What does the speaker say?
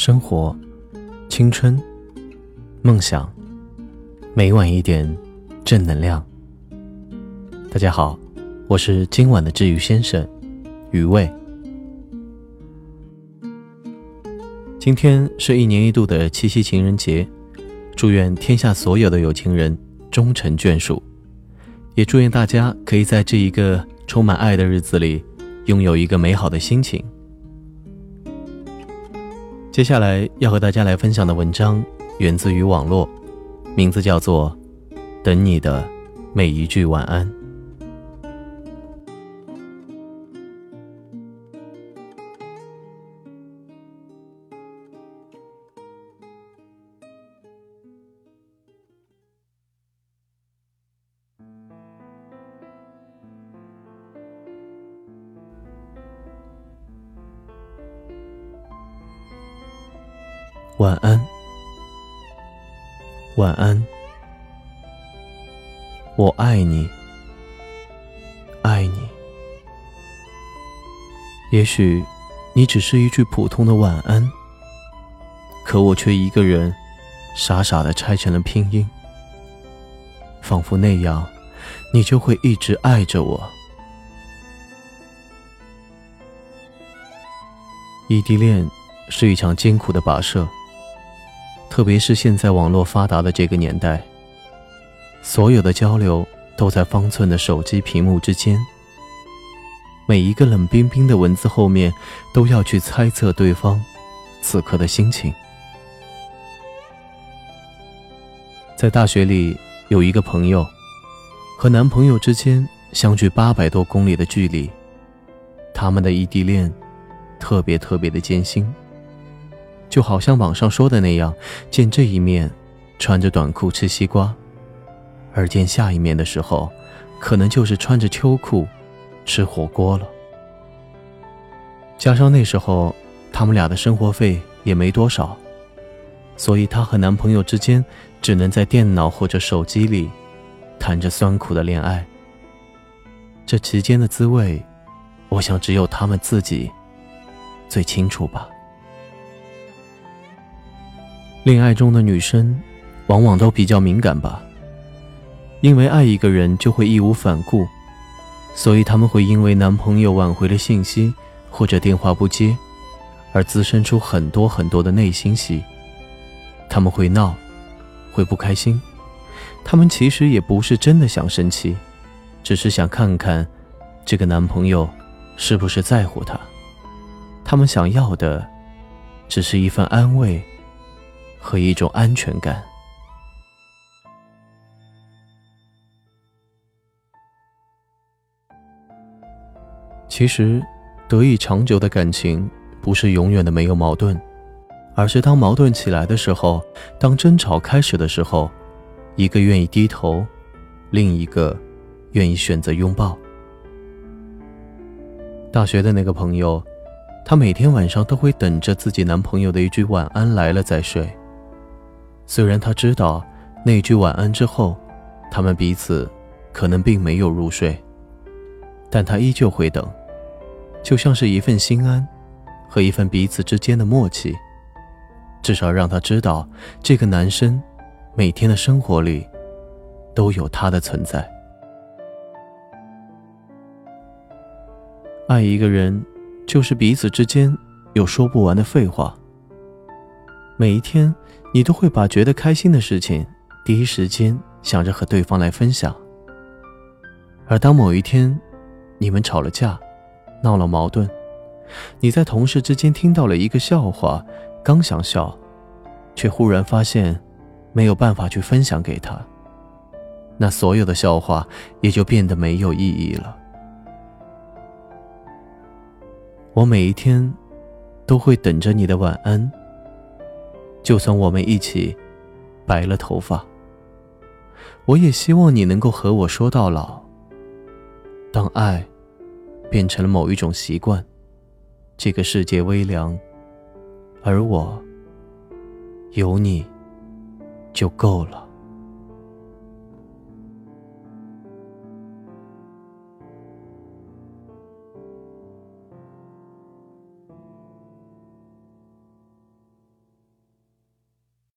生活、青春、梦想，每晚一点正能量。大家好，我是今晚的治愈先生余味。今天是一年一度的七夕情人节，祝愿天下所有的有情人终成眷属，也祝愿大家可以在这一个充满爱的日子里，拥有一个美好的心情。接下来要和大家来分享的文章源自于网络，名字叫做《等你的每一句晚安》。晚安，晚安，我爱你，爱你。也许你只是一句普通的晚安，可我却一个人傻傻的拆成了拼音，仿佛那样，你就会一直爱着我。异地恋是一场艰苦的跋涉。特别是现在网络发达的这个年代，所有的交流都在方寸的手机屏幕之间。每一个冷冰冰的文字后面，都要去猜测对方此刻的心情。在大学里，有一个朋友，和男朋友之间相距八百多公里的距离，他们的异地恋特别特别的艰辛。就好像网上说的那样，见这一面，穿着短裤吃西瓜；而见下一面的时候，可能就是穿着秋裤吃火锅了。加上那时候他们俩的生活费也没多少，所以她和男朋友之间只能在电脑或者手机里谈着酸苦的恋爱。这其间的滋味，我想只有他们自己最清楚吧。恋爱中的女生，往往都比较敏感吧。因为爱一个人就会义无反顾，所以他们会因为男朋友挽回了信息或者电话不接，而滋生出很多很多的内心戏。他们会闹，会不开心。他们其实也不是真的想生气，只是想看看这个男朋友是不是在乎她。他们想要的，只是一份安慰。和一种安全感。其实，得以长久的感情，不是永远的没有矛盾，而是当矛盾起来的时候，当争吵开始的时候，一个愿意低头，另一个愿意选择拥抱。大学的那个朋友，她每天晚上都会等着自己男朋友的一句晚安来了再睡。虽然他知道那句晚安之后，他们彼此可能并没有入睡，但他依旧会等，就像是一份心安和一份彼此之间的默契，至少让他知道这个男生每天的生活里都有他的存在。爱一个人，就是彼此之间有说不完的废话。每一天。你都会把觉得开心的事情，第一时间想着和对方来分享。而当某一天，你们吵了架，闹了矛盾，你在同事之间听到了一个笑话，刚想笑，却忽然发现没有办法去分享给他，那所有的笑话也就变得没有意义了。我每一天都会等着你的晚安。就算我们一起白了头发，我也希望你能够和我说到老。当爱变成了某一种习惯，这个世界微凉，而我有你就够了。